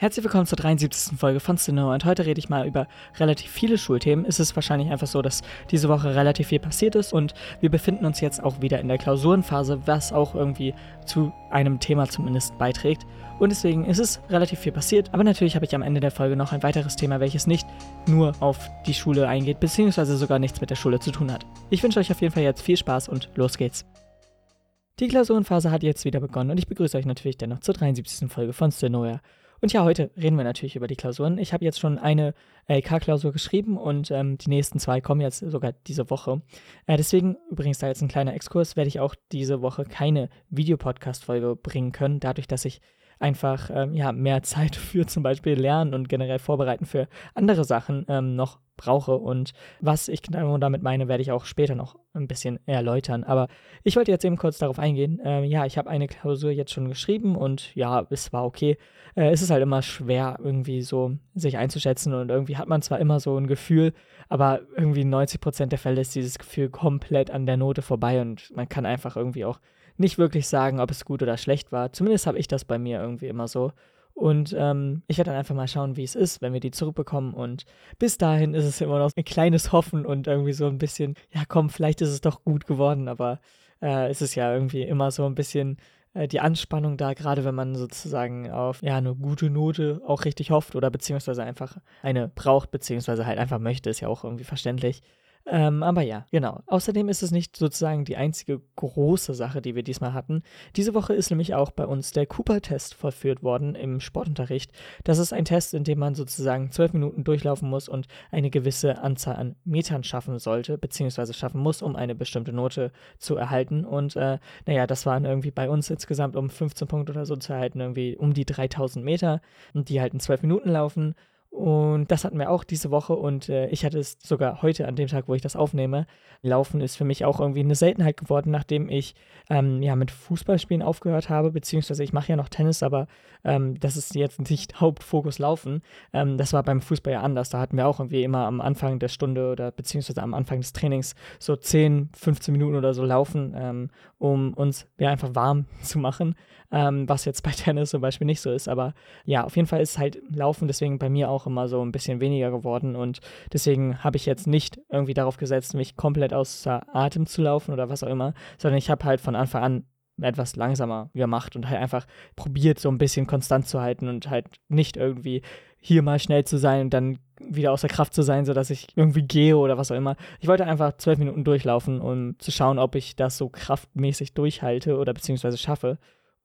Herzlich willkommen zur 73. Folge von Cinema und heute rede ich mal über relativ viele Schulthemen. Es ist wahrscheinlich einfach so, dass diese Woche relativ viel passiert ist und wir befinden uns jetzt auch wieder in der Klausurenphase, was auch irgendwie zu einem Thema zumindest beiträgt. Und deswegen ist es relativ viel passiert, aber natürlich habe ich am Ende der Folge noch ein weiteres Thema, welches nicht nur auf die Schule eingeht, beziehungsweise sogar nichts mit der Schule zu tun hat. Ich wünsche euch auf jeden Fall jetzt viel Spaß und los geht's. Die Klausurenphase hat jetzt wieder begonnen und ich begrüße euch natürlich dennoch zur 73. Folge von Stenoia. Und ja, heute reden wir natürlich über die Klausuren. Ich habe jetzt schon eine LK-Klausur geschrieben und ähm, die nächsten zwei kommen jetzt sogar diese Woche. Äh, deswegen, übrigens da jetzt ein kleiner Exkurs, werde ich auch diese Woche keine Videopodcast-Folge bringen können, dadurch, dass ich einfach ähm, ja, mehr Zeit für zum Beispiel Lernen und generell Vorbereiten für andere Sachen ähm, noch brauche. Und was ich genau damit meine, werde ich auch später noch ein bisschen erläutern. Aber ich wollte jetzt eben kurz darauf eingehen. Ähm, ja, ich habe eine Klausur jetzt schon geschrieben und ja, es war okay. Äh, es ist halt immer schwer, irgendwie so sich einzuschätzen und irgendwie hat man zwar immer so ein Gefühl, aber irgendwie 90 Prozent der Fälle ist dieses Gefühl komplett an der Note vorbei und man kann einfach irgendwie auch nicht wirklich sagen, ob es gut oder schlecht war. Zumindest habe ich das bei mir irgendwie immer so. Und ähm, ich werde dann einfach mal schauen, wie es ist, wenn wir die zurückbekommen. Und bis dahin ist es immer noch ein kleines Hoffen und irgendwie so ein bisschen, ja komm, vielleicht ist es doch gut geworden, aber äh, es ist ja irgendwie immer so ein bisschen äh, die Anspannung da, gerade wenn man sozusagen auf ja eine gute Note auch richtig hofft oder beziehungsweise einfach eine braucht, beziehungsweise halt einfach möchte, ist ja auch irgendwie verständlich. Ähm, aber ja, genau. Außerdem ist es nicht sozusagen die einzige große Sache, die wir diesmal hatten. Diese Woche ist nämlich auch bei uns der Cooper-Test vollführt worden im Sportunterricht. Das ist ein Test, in dem man sozusagen zwölf Minuten durchlaufen muss und eine gewisse Anzahl an Metern schaffen sollte, beziehungsweise schaffen muss, um eine bestimmte Note zu erhalten. Und äh, naja, das waren irgendwie bei uns insgesamt um 15 Punkte oder so zu erhalten, irgendwie um die 3000 Meter und die halt in zwölf Minuten laufen. Und das hatten wir auch diese Woche und äh, ich hatte es sogar heute an dem Tag, wo ich das aufnehme. Laufen ist für mich auch irgendwie eine Seltenheit geworden, nachdem ich ähm, ja mit Fußballspielen aufgehört habe, beziehungsweise ich mache ja noch Tennis, aber ähm, das ist jetzt nicht Hauptfokus Laufen. Ähm, das war beim Fußball ja anders. Da hatten wir auch irgendwie immer am Anfang der Stunde oder beziehungsweise am Anfang des Trainings so 10, 15 Minuten oder so laufen, ähm, um uns ja einfach warm zu machen, ähm, was jetzt bei Tennis zum Beispiel nicht so ist. Aber ja, auf jeden Fall ist halt Laufen deswegen bei mir auch immer so ein bisschen weniger geworden und deswegen habe ich jetzt nicht irgendwie darauf gesetzt, mich komplett außer Atem zu laufen oder was auch immer, sondern ich habe halt von Anfang an etwas langsamer gemacht und halt einfach probiert, so ein bisschen konstant zu halten und halt nicht irgendwie hier mal schnell zu sein und dann wieder außer Kraft zu sein, sodass ich irgendwie gehe oder was auch immer. Ich wollte einfach zwölf Minuten durchlaufen, um zu schauen, ob ich das so kraftmäßig durchhalte oder beziehungsweise schaffe.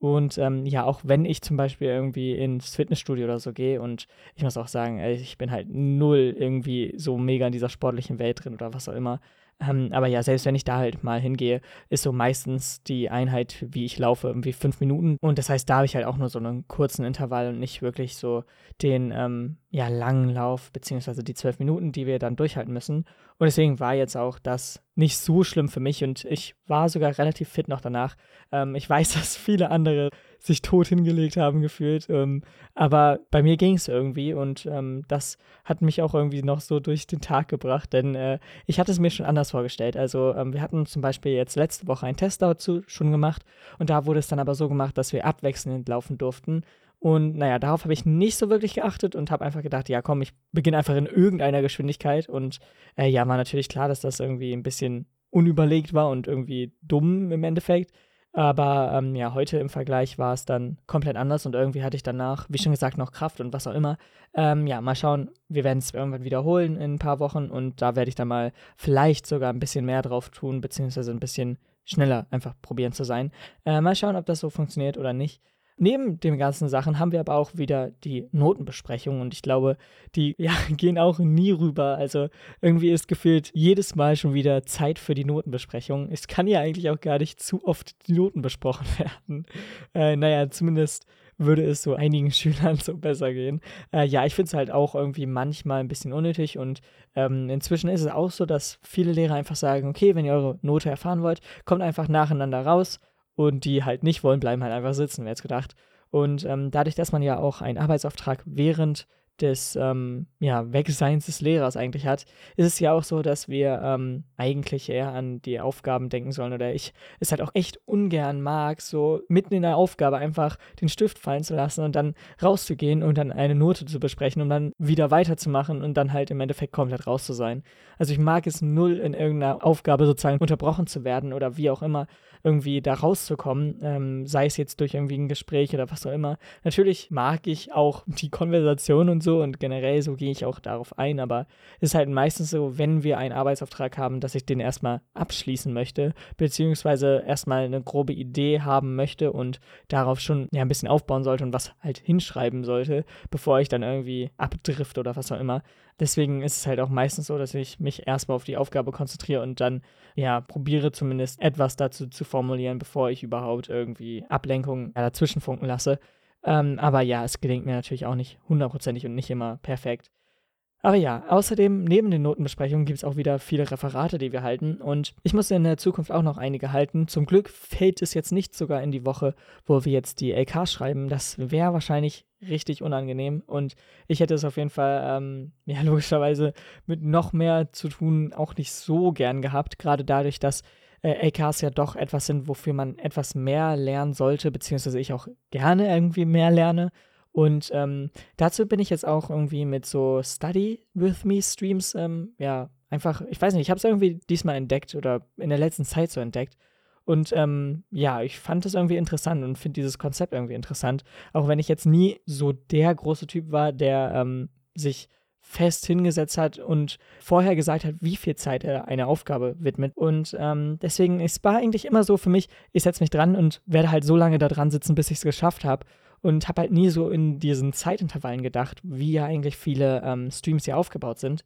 Und ähm, ja, auch wenn ich zum Beispiel irgendwie ins Fitnessstudio oder so gehe und ich muss auch sagen, ich bin halt null irgendwie so mega in dieser sportlichen Welt drin oder was auch immer, ähm, aber ja, selbst wenn ich da halt mal hingehe, ist so meistens die Einheit, wie ich laufe, irgendwie fünf Minuten. Und das heißt, da habe ich halt auch nur so einen kurzen Intervall und nicht wirklich so den ähm, ja, langen Lauf, beziehungsweise die zwölf Minuten, die wir dann durchhalten müssen. Und deswegen war jetzt auch das nicht so schlimm für mich und ich war sogar relativ fit noch danach. Ähm, ich weiß, dass viele andere sich tot hingelegt haben gefühlt. Ähm, aber bei mir ging es irgendwie und ähm, das hat mich auch irgendwie noch so durch den Tag gebracht, denn äh, ich hatte es mir schon anders vorgestellt. Also ähm, wir hatten zum Beispiel jetzt letzte Woche einen Test dazu schon gemacht und da wurde es dann aber so gemacht, dass wir abwechselnd laufen durften. Und naja, darauf habe ich nicht so wirklich geachtet und habe einfach gedacht, ja komm, ich beginne einfach in irgendeiner Geschwindigkeit. Und äh, ja, war natürlich klar, dass das irgendwie ein bisschen unüberlegt war und irgendwie dumm im Endeffekt. Aber ähm, ja, heute im Vergleich war es dann komplett anders und irgendwie hatte ich danach, wie schon gesagt, noch Kraft und was auch immer. Ähm, ja, mal schauen. Wir werden es irgendwann wiederholen in ein paar Wochen und da werde ich dann mal vielleicht sogar ein bisschen mehr drauf tun, beziehungsweise ein bisschen schneller einfach probieren zu sein. Äh, mal schauen, ob das so funktioniert oder nicht. Neben den ganzen Sachen haben wir aber auch wieder die Notenbesprechung und ich glaube, die ja, gehen auch nie rüber. Also irgendwie ist gefühlt jedes Mal schon wieder Zeit für die Notenbesprechung. Es kann ja eigentlich auch gar nicht zu oft die Noten besprochen werden. Äh, naja, zumindest würde es so einigen Schülern so besser gehen. Äh, ja, ich finde es halt auch irgendwie manchmal ein bisschen unnötig und ähm, inzwischen ist es auch so, dass viele Lehrer einfach sagen, okay, wenn ihr eure Note erfahren wollt, kommt einfach nacheinander raus und die halt nicht wollen, bleiben halt einfach sitzen, wer jetzt gedacht. Und ähm, dadurch, dass man ja auch einen Arbeitsauftrag während des ähm, ja, Wegseins des Lehrers eigentlich hat, ist es ja auch so, dass wir ähm, eigentlich eher an die Aufgaben denken sollen oder ich es halt auch echt ungern mag, so mitten in der Aufgabe einfach den Stift fallen zu lassen und dann rauszugehen und dann eine Note zu besprechen, um dann wieder weiterzumachen und dann halt im Endeffekt komplett raus zu sein. Also ich mag es null in irgendeiner Aufgabe sozusagen unterbrochen zu werden oder wie auch immer irgendwie da rauszukommen, ähm, sei es jetzt durch irgendwie ein Gespräch oder was auch immer. Natürlich mag ich auch die Konversation und so und generell so gehe ich auch darauf ein, aber es ist halt meistens so, wenn wir einen Arbeitsauftrag haben, dass ich den erstmal abschließen möchte, beziehungsweise erstmal eine grobe Idee haben möchte und darauf schon ja, ein bisschen aufbauen sollte und was halt hinschreiben sollte, bevor ich dann irgendwie abdrift oder was auch immer. Deswegen ist es halt auch meistens so, dass ich mich erstmal auf die Aufgabe konzentriere und dann ja probiere zumindest etwas dazu zu formulieren, bevor ich überhaupt irgendwie Ablenkungen ja, dazwischen funken lasse. Ähm, aber ja, es gelingt mir natürlich auch nicht hundertprozentig und nicht immer perfekt. Aber ja, außerdem, neben den Notenbesprechungen gibt es auch wieder viele Referate, die wir halten. Und ich muss in der Zukunft auch noch einige halten. Zum Glück fällt es jetzt nicht sogar in die Woche, wo wir jetzt die LK schreiben. Das wäre wahrscheinlich richtig unangenehm. Und ich hätte es auf jeden Fall, ähm, ja, logischerweise mit noch mehr zu tun auch nicht so gern gehabt. Gerade dadurch, dass äh, LKs ja doch etwas sind, wofür man etwas mehr lernen sollte, beziehungsweise ich auch gerne irgendwie mehr lerne. Und ähm, dazu bin ich jetzt auch irgendwie mit so Study with Me Streams, ähm, ja, einfach, ich weiß nicht, ich habe es irgendwie diesmal entdeckt oder in der letzten Zeit so entdeckt. Und ähm, ja, ich fand es irgendwie interessant und finde dieses Konzept irgendwie interessant. Auch wenn ich jetzt nie so der große Typ war, der ähm, sich fest hingesetzt hat und vorher gesagt hat, wie viel Zeit er einer Aufgabe widmet. Und ähm, deswegen ist war eigentlich immer so für mich, ich setze mich dran und werde halt so lange da dran sitzen, bis ich es geschafft habe und habe halt nie so in diesen Zeitintervallen gedacht, wie ja eigentlich viele ähm, Streams hier aufgebaut sind.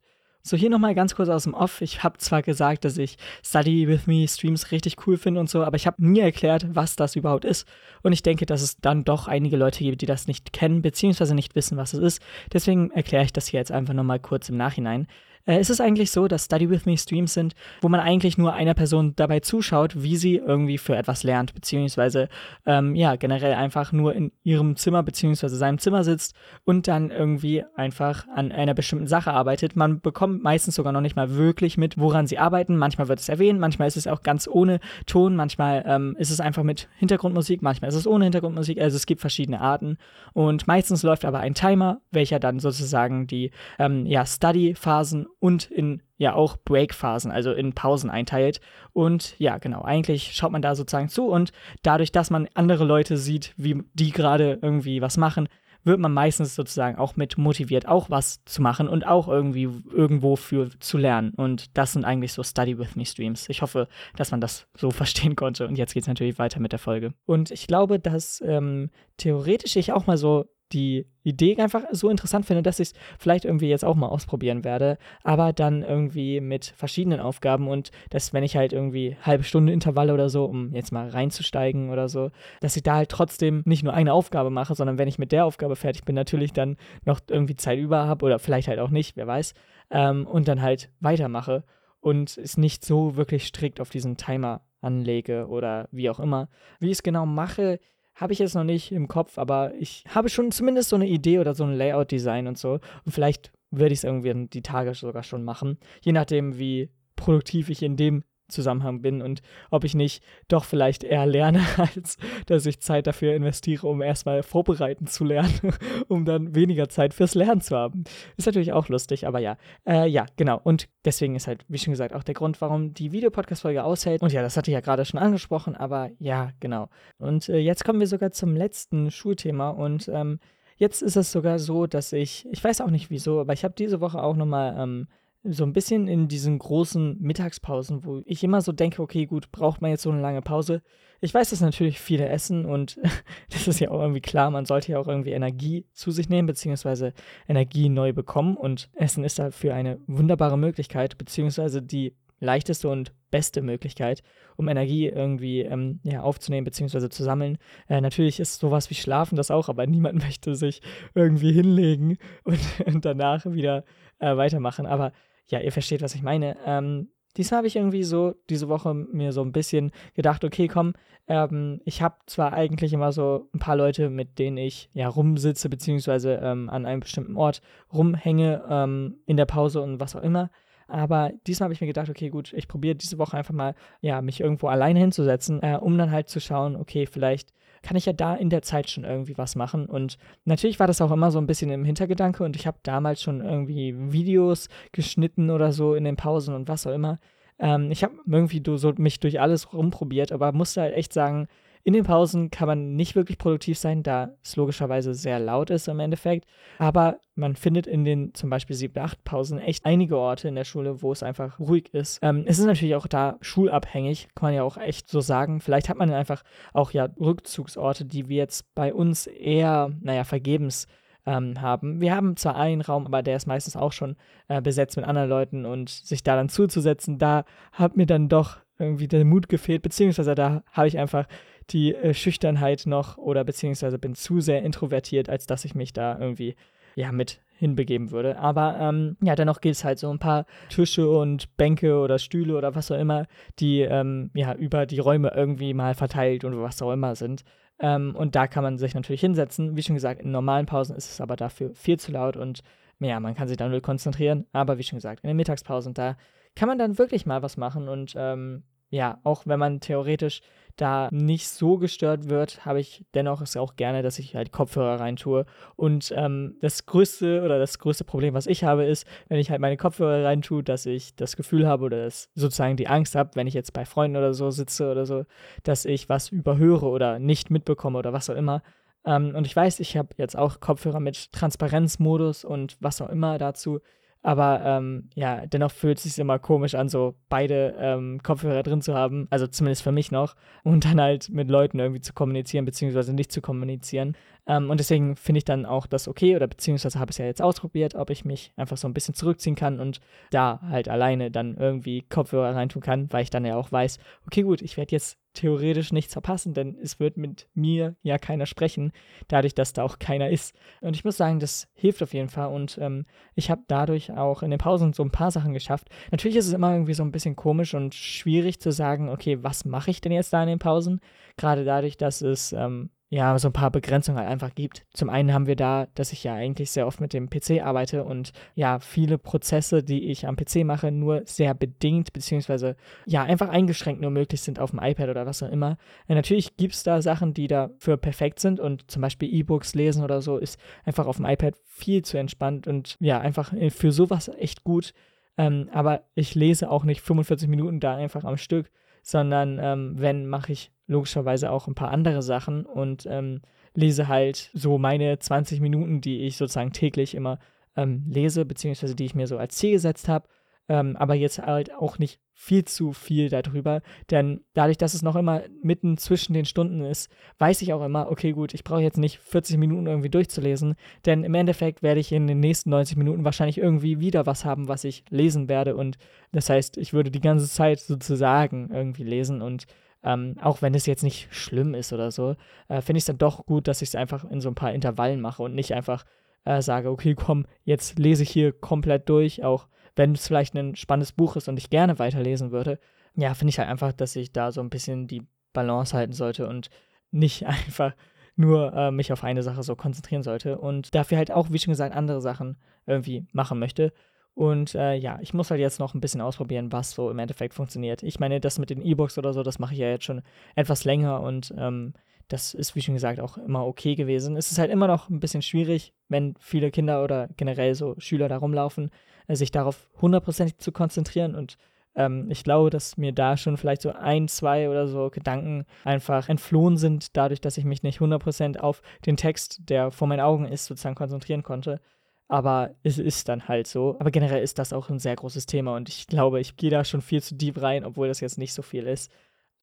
So, hier nochmal ganz kurz aus dem Off. Ich habe zwar gesagt, dass ich Study with Me Streams richtig cool finde und so, aber ich habe nie erklärt, was das überhaupt ist. Und ich denke, dass es dann doch einige Leute gibt, die das nicht kennen, beziehungsweise nicht wissen, was es ist. Deswegen erkläre ich das hier jetzt einfach nochmal kurz im Nachhinein. Äh, ist es eigentlich so, dass Study With Me Streams sind, wo man eigentlich nur einer Person dabei zuschaut, wie sie irgendwie für etwas lernt, beziehungsweise ähm, ja, generell einfach nur in ihrem Zimmer beziehungsweise seinem Zimmer sitzt und dann irgendwie einfach an einer bestimmten Sache arbeitet. Man bekommt meistens sogar noch nicht mal wirklich mit, woran sie arbeiten. Manchmal wird es erwähnt, manchmal ist es auch ganz ohne Ton, manchmal ähm, ist es einfach mit Hintergrundmusik, manchmal ist es ohne Hintergrundmusik. Also es gibt verschiedene Arten und meistens läuft aber ein Timer, welcher dann sozusagen die ähm, ja, Study-Phasen und in ja auch Break-Phasen, also in Pausen einteilt. Und ja, genau, eigentlich schaut man da sozusagen zu und dadurch, dass man andere Leute sieht, wie die gerade irgendwie was machen, wird man meistens sozusagen auch mit motiviert, auch was zu machen und auch irgendwie irgendwo für zu lernen. Und das sind eigentlich so Study with Me Streams. Ich hoffe, dass man das so verstehen konnte. Und jetzt geht es natürlich weiter mit der Folge. Und ich glaube, dass ähm, theoretisch ich auch mal so die Idee einfach so interessant finde, dass ich es vielleicht irgendwie jetzt auch mal ausprobieren werde, aber dann irgendwie mit verschiedenen Aufgaben und dass, wenn ich halt irgendwie halbe Stunde Intervalle oder so, um jetzt mal reinzusteigen oder so, dass ich da halt trotzdem nicht nur eine Aufgabe mache, sondern wenn ich mit der Aufgabe fertig bin, natürlich dann noch irgendwie Zeit über habe oder vielleicht halt auch nicht, wer weiß, ähm, und dann halt weitermache und es nicht so wirklich strikt auf diesen Timer anlege oder wie auch immer. Wie ich es genau mache, habe ich jetzt noch nicht im Kopf, aber ich habe schon zumindest so eine Idee oder so ein Layout-Design und so. Und vielleicht werde ich es irgendwie die Tage sogar schon machen. Je nachdem, wie produktiv ich in dem Zusammenhang bin und ob ich nicht doch vielleicht eher lerne, als dass ich Zeit dafür investiere, um erstmal vorbereiten zu lernen, um dann weniger Zeit fürs Lernen zu haben. Ist natürlich auch lustig, aber ja. Äh, ja, genau. Und deswegen ist halt, wie schon gesagt, auch der Grund, warum die Videopodcast-Folge aushält. Und ja, das hatte ich ja gerade schon angesprochen, aber ja, genau. Und äh, jetzt kommen wir sogar zum letzten Schulthema und ähm, jetzt ist es sogar so, dass ich, ich weiß auch nicht wieso, aber ich habe diese Woche auch nochmal ähm, so ein bisschen in diesen großen Mittagspausen, wo ich immer so denke, okay, gut, braucht man jetzt so eine lange Pause? Ich weiß, dass natürlich viele essen und das ist ja auch irgendwie klar, man sollte ja auch irgendwie Energie zu sich nehmen, beziehungsweise Energie neu bekommen und Essen ist dafür eine wunderbare Möglichkeit, beziehungsweise die leichteste und beste Möglichkeit, um Energie irgendwie ähm, ja, aufzunehmen bzw. zu sammeln. Äh, natürlich ist sowas wie Schlafen das auch, aber niemand möchte sich irgendwie hinlegen und, und danach wieder äh, weitermachen. Aber ja, ihr versteht, was ich meine. Ähm, diesmal habe ich irgendwie so diese Woche mir so ein bisschen gedacht, okay, komm, ähm, ich habe zwar eigentlich immer so ein paar Leute, mit denen ich ja rumsitze, beziehungsweise ähm, an einem bestimmten Ort rumhänge ähm, in der Pause und was auch immer. Aber diesmal habe ich mir gedacht, okay, gut, ich probiere diese Woche einfach mal, ja, mich irgendwo alleine hinzusetzen, äh, um dann halt zu schauen, okay, vielleicht kann ich ja da in der Zeit schon irgendwie was machen. Und natürlich war das auch immer so ein bisschen im Hintergedanke und ich habe damals schon irgendwie Videos geschnitten oder so in den Pausen und was auch immer. Ähm, ich habe irgendwie so mich durch alles rumprobiert, aber musste halt echt sagen, in den Pausen kann man nicht wirklich produktiv sein, da es logischerweise sehr laut ist im Endeffekt. Aber man findet in den zum Beispiel 7, 8 Pausen echt einige Orte in der Schule, wo es einfach ruhig ist. Ähm, es ist natürlich auch da schulabhängig, kann man ja auch echt so sagen. Vielleicht hat man einfach auch ja Rückzugsorte, die wir jetzt bei uns eher, naja, vergebens ähm, haben. Wir haben zwar einen Raum, aber der ist meistens auch schon äh, besetzt mit anderen Leuten und sich da dann zuzusetzen, da hat mir dann doch irgendwie der Mut gefehlt, beziehungsweise da habe ich einfach die äh, Schüchternheit noch oder beziehungsweise bin zu sehr introvertiert, als dass ich mich da irgendwie ja mit hinbegeben würde. Aber ähm, ja, dennoch gibt es halt so ein paar Tische und Bänke oder Stühle oder was auch immer, die ähm, ja über die Räume irgendwie mal verteilt und was auch immer sind. Ähm, und da kann man sich natürlich hinsetzen. Wie schon gesagt, in normalen Pausen ist es aber dafür viel zu laut und ja, man kann sich dann nur konzentrieren. Aber wie schon gesagt, in den Mittagspausen, da kann man dann wirklich mal was machen und ähm, ja, auch wenn man theoretisch da nicht so gestört wird, habe ich dennoch es auch gerne, dass ich halt Kopfhörer reintue. Und ähm, das größte oder das größte Problem, was ich habe, ist, wenn ich halt meine Kopfhörer reintue, dass ich das Gefühl habe oder das, sozusagen die Angst habe, wenn ich jetzt bei Freunden oder so sitze oder so, dass ich was überhöre oder nicht mitbekomme oder was auch immer. Ähm, und ich weiß, ich habe jetzt auch Kopfhörer mit Transparenzmodus und was auch immer dazu. Aber ähm, ja, dennoch fühlt es sich immer komisch an, so beide ähm, Kopfhörer drin zu haben, also zumindest für mich noch, und dann halt mit Leuten irgendwie zu kommunizieren, beziehungsweise nicht zu kommunizieren. Ähm, und deswegen finde ich dann auch das okay, oder beziehungsweise habe es ja jetzt ausprobiert, ob ich mich einfach so ein bisschen zurückziehen kann und da halt alleine dann irgendwie Kopfhörer reintun kann, weil ich dann ja auch weiß, okay, gut, ich werde jetzt theoretisch nichts verpassen, denn es wird mit mir ja keiner sprechen, dadurch, dass da auch keiner ist. Und ich muss sagen, das hilft auf jeden Fall und ähm, ich habe dadurch auch in den Pausen so ein paar Sachen geschafft. Natürlich ist es immer irgendwie so ein bisschen komisch und schwierig zu sagen, okay, was mache ich denn jetzt da in den Pausen? Gerade dadurch, dass es ähm, ja, so ein paar Begrenzungen halt einfach gibt. Zum einen haben wir da, dass ich ja eigentlich sehr oft mit dem PC arbeite und ja, viele Prozesse, die ich am PC mache, nur sehr bedingt, beziehungsweise ja, einfach eingeschränkt nur möglich sind auf dem iPad oder was auch immer. Ja, natürlich gibt es da Sachen, die dafür perfekt sind und zum Beispiel E-Books lesen oder so ist einfach auf dem iPad viel zu entspannt und ja, einfach für sowas echt gut. Ähm, aber ich lese auch nicht 45 Minuten da einfach am Stück, sondern ähm, wenn, mache ich logischerweise auch ein paar andere Sachen und ähm, lese halt so meine 20 Minuten, die ich sozusagen täglich immer ähm, lese, beziehungsweise die ich mir so als Ziel gesetzt habe. Ähm, aber jetzt halt auch nicht viel zu viel darüber, denn dadurch, dass es noch immer mitten zwischen den Stunden ist, weiß ich auch immer, okay, gut, ich brauche jetzt nicht 40 Minuten irgendwie durchzulesen, denn im Endeffekt werde ich in den nächsten 90 Minuten wahrscheinlich irgendwie wieder was haben, was ich lesen werde und das heißt, ich würde die ganze Zeit sozusagen irgendwie lesen und ähm, auch wenn es jetzt nicht schlimm ist oder so, äh, finde ich es dann doch gut, dass ich es einfach in so ein paar Intervallen mache und nicht einfach äh, sage, okay, komm, jetzt lese ich hier komplett durch, auch wenn es vielleicht ein spannendes Buch ist und ich gerne weiterlesen würde. Ja, finde ich halt einfach, dass ich da so ein bisschen die Balance halten sollte und nicht einfach nur äh, mich auf eine Sache so konzentrieren sollte und dafür halt auch, wie schon gesagt, andere Sachen irgendwie machen möchte. Und äh, ja, ich muss halt jetzt noch ein bisschen ausprobieren, was so im Endeffekt funktioniert. Ich meine, das mit den E-Books oder so, das mache ich ja jetzt schon etwas länger und ähm, das ist, wie schon gesagt, auch immer okay gewesen. Es ist halt immer noch ein bisschen schwierig, wenn viele Kinder oder generell so Schüler da rumlaufen, äh, sich darauf hundertprozentig zu konzentrieren und ähm, ich glaube, dass mir da schon vielleicht so ein, zwei oder so Gedanken einfach entflohen sind, dadurch, dass ich mich nicht 100% auf den Text, der vor meinen Augen ist, sozusagen konzentrieren konnte. Aber es ist dann halt so. Aber generell ist das auch ein sehr großes Thema und ich glaube, ich gehe da schon viel zu deep rein, obwohl das jetzt nicht so viel ist.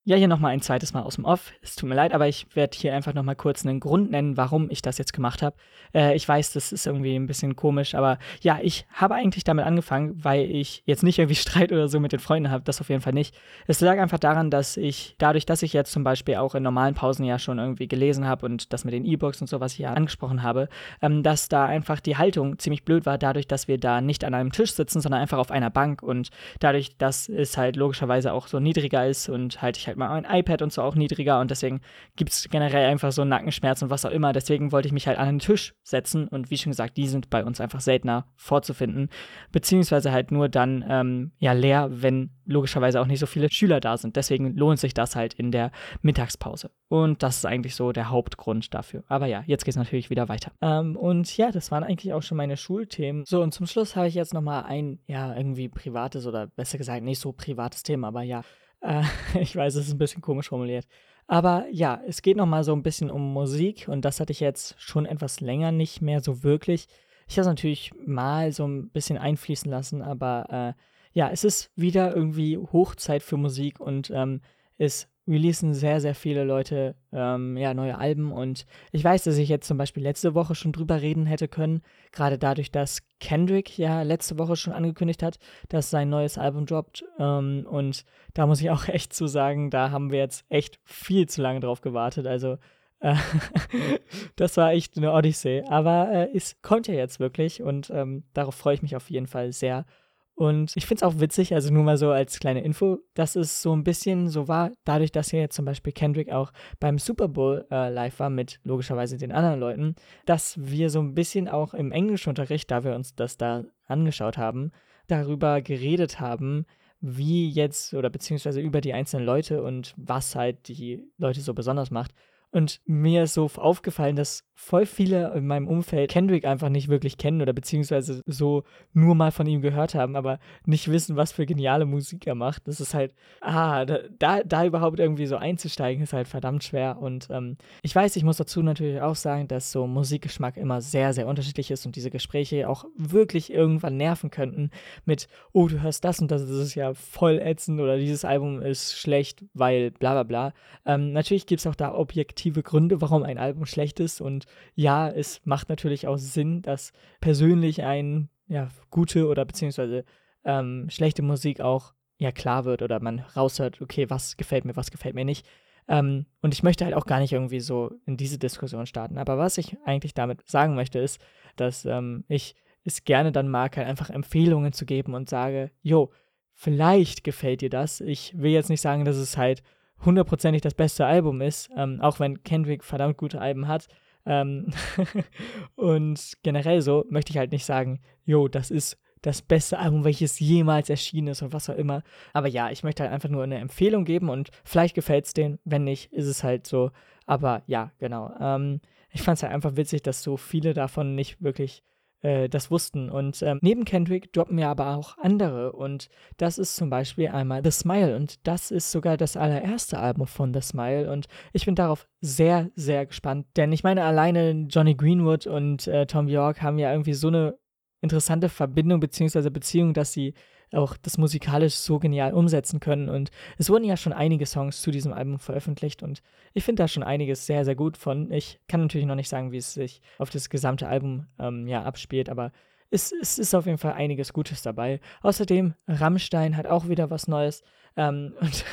Ja, hier nochmal ein zweites Mal aus dem Off. Es tut mir leid, aber ich werde hier einfach nochmal kurz einen Grund nennen, warum ich das jetzt gemacht habe. Äh, ich weiß, das ist irgendwie ein bisschen komisch, aber ja, ich habe eigentlich damit angefangen, weil ich jetzt nicht irgendwie Streit oder so mit den Freunden habe. Das auf jeden Fall nicht. Es lag einfach daran, dass ich, dadurch, dass ich jetzt zum Beispiel auch in normalen Pausen ja schon irgendwie gelesen habe und das mit den E-Books und so, was ich ja angesprochen habe, ähm, dass da einfach die Haltung ziemlich blöd war, dadurch, dass wir da nicht an einem Tisch sitzen, sondern einfach auf einer Bank und dadurch, dass es halt logischerweise auch so niedriger ist und halt ich halt mal mein iPad und so auch niedriger und deswegen gibt es generell einfach so Nackenschmerzen und was auch immer. Deswegen wollte ich mich halt an den Tisch setzen und wie schon gesagt, die sind bei uns einfach seltener vorzufinden, beziehungsweise halt nur dann ähm, ja leer, wenn logischerweise auch nicht so viele Schüler da sind. Deswegen lohnt sich das halt in der Mittagspause. Und das ist eigentlich so der Hauptgrund dafür. Aber ja, jetzt geht es natürlich wieder weiter. Ähm, und ja, das waren eigentlich auch schon meine Schulthemen. So, und zum Schluss habe ich jetzt nochmal ein, ja, irgendwie privates oder besser gesagt nicht so privates Thema, aber ja, äh, ich weiß, es ist ein bisschen komisch formuliert. Aber ja, es geht nochmal so ein bisschen um Musik und das hatte ich jetzt schon etwas länger nicht mehr so wirklich. Ich habe es natürlich mal so ein bisschen einfließen lassen, aber äh, ja, es ist wieder irgendwie Hochzeit für Musik und ähm, es releasen sehr, sehr viele Leute ähm, ja, neue Alben. Und ich weiß, dass ich jetzt zum Beispiel letzte Woche schon drüber reden hätte können, gerade dadurch, dass Kendrick ja letzte Woche schon angekündigt hat, dass sein neues Album droppt. Ähm, und da muss ich auch echt zu sagen, da haben wir jetzt echt viel zu lange drauf gewartet, also äh, das war echt eine Odyssee, aber äh, es kommt ja jetzt wirklich und ähm, darauf freue ich mich auf jeden Fall sehr und ich finde es auch witzig, also nur mal so als kleine Info, dass es so ein bisschen so war, dadurch, dass hier jetzt zum Beispiel Kendrick auch beim Super Bowl äh, live war mit logischerweise den anderen Leuten, dass wir so ein bisschen auch im Englischunterricht, da wir uns das da angeschaut haben, darüber geredet haben, wie jetzt oder beziehungsweise über die einzelnen Leute und was halt die Leute so besonders macht. Und mir ist so aufgefallen, dass voll viele in meinem Umfeld Kendrick einfach nicht wirklich kennen oder beziehungsweise so nur mal von ihm gehört haben, aber nicht wissen, was für geniale Musik er macht. Das ist halt, ah, da, da überhaupt irgendwie so einzusteigen, ist halt verdammt schwer. Und ähm, ich weiß, ich muss dazu natürlich auch sagen, dass so Musikgeschmack immer sehr, sehr unterschiedlich ist und diese Gespräche auch wirklich irgendwann nerven könnten mit, oh, du hörst das und das, das ist ja voll ätzend oder dieses Album ist schlecht, weil bla bla bla. Ähm, natürlich gibt es auch da objektiv objektive Gründe, warum ein Album schlecht ist. Und ja, es macht natürlich auch Sinn, dass persönlich ein, ja, gute oder beziehungsweise ähm, schlechte Musik auch ja klar wird oder man raushört, okay, was gefällt mir, was gefällt mir nicht. Ähm, und ich möchte halt auch gar nicht irgendwie so in diese Diskussion starten. Aber was ich eigentlich damit sagen möchte, ist, dass ähm, ich es gerne dann mag, halt einfach Empfehlungen zu geben und sage, jo, vielleicht gefällt dir das. Ich will jetzt nicht sagen, dass es halt hundertprozentig das beste Album ist, ähm, auch wenn Kendrick verdammt gute Alben hat. Ähm und generell so möchte ich halt nicht sagen, jo, das ist das beste Album, welches jemals erschienen ist und was auch immer. Aber ja, ich möchte halt einfach nur eine Empfehlung geben und vielleicht gefällt es denen. Wenn nicht, ist es halt so. Aber ja, genau. Ähm, ich fand es halt einfach witzig, dass so viele davon nicht wirklich äh, das wussten. Und ähm, neben Kendrick droppen ja aber auch andere. Und das ist zum Beispiel einmal The Smile. Und das ist sogar das allererste Album von The Smile. Und ich bin darauf sehr, sehr gespannt. Denn ich meine, alleine Johnny Greenwood und äh, Tom York haben ja irgendwie so eine interessante Verbindung bzw. Beziehung, dass sie auch das musikalisch so genial umsetzen können. Und es wurden ja schon einige Songs zu diesem Album veröffentlicht und ich finde da schon einiges sehr, sehr gut von. Ich kann natürlich noch nicht sagen, wie es sich auf das gesamte Album ähm, ja abspielt, aber es, es, ist auf jeden Fall einiges Gutes dabei. Außerdem, Rammstein hat auch wieder was Neues. Ähm, und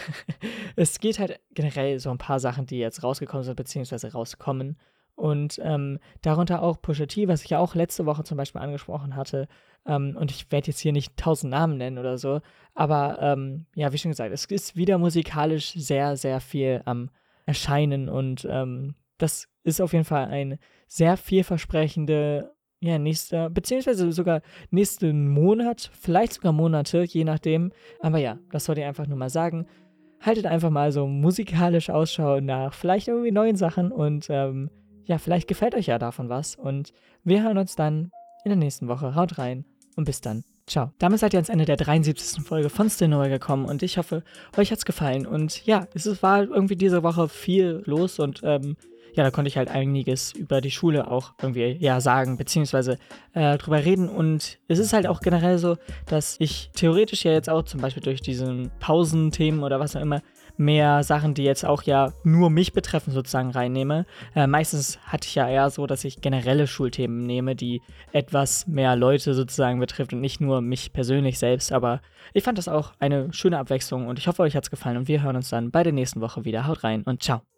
es geht halt generell so ein paar Sachen, die jetzt rausgekommen sind, beziehungsweise rauskommen. Und ähm, darunter auch Pusha T, was ich ja auch letzte Woche zum Beispiel angesprochen hatte. Ähm, und ich werde jetzt hier nicht tausend Namen nennen oder so. Aber ähm, ja, wie schon gesagt, es ist wieder musikalisch sehr, sehr viel am Erscheinen. Und ähm, das ist auf jeden Fall ein sehr vielversprechende, ja, nächster, beziehungsweise sogar nächsten Monat, vielleicht sogar Monate, je nachdem. Aber ja, das wollte ich einfach nur mal sagen. Haltet einfach mal so musikalisch Ausschau nach vielleicht irgendwie neuen Sachen und ähm, ja, vielleicht gefällt euch ja davon was. Und wir hören uns dann in der nächsten Woche. Haut rein und bis dann. Ciao. Damit seid ihr ans Ende der 73. Folge von Still Nowhere gekommen und ich hoffe, euch hat's gefallen. Und ja, es war irgendwie diese Woche viel los und ähm, ja, da konnte ich halt einiges über die Schule auch irgendwie ja sagen, beziehungsweise äh, drüber reden. Und es ist halt auch generell so, dass ich theoretisch ja jetzt auch zum Beispiel durch diesen Pausenthemen oder was auch immer mehr Sachen, die jetzt auch ja nur mich betreffen, sozusagen reinnehme. Äh, meistens hatte ich ja eher so, dass ich generelle Schulthemen nehme, die etwas mehr Leute sozusagen betrifft und nicht nur mich persönlich selbst. Aber ich fand das auch eine schöne Abwechslung und ich hoffe, euch hat es gefallen und wir hören uns dann bei der nächsten Woche wieder. Haut rein und ciao.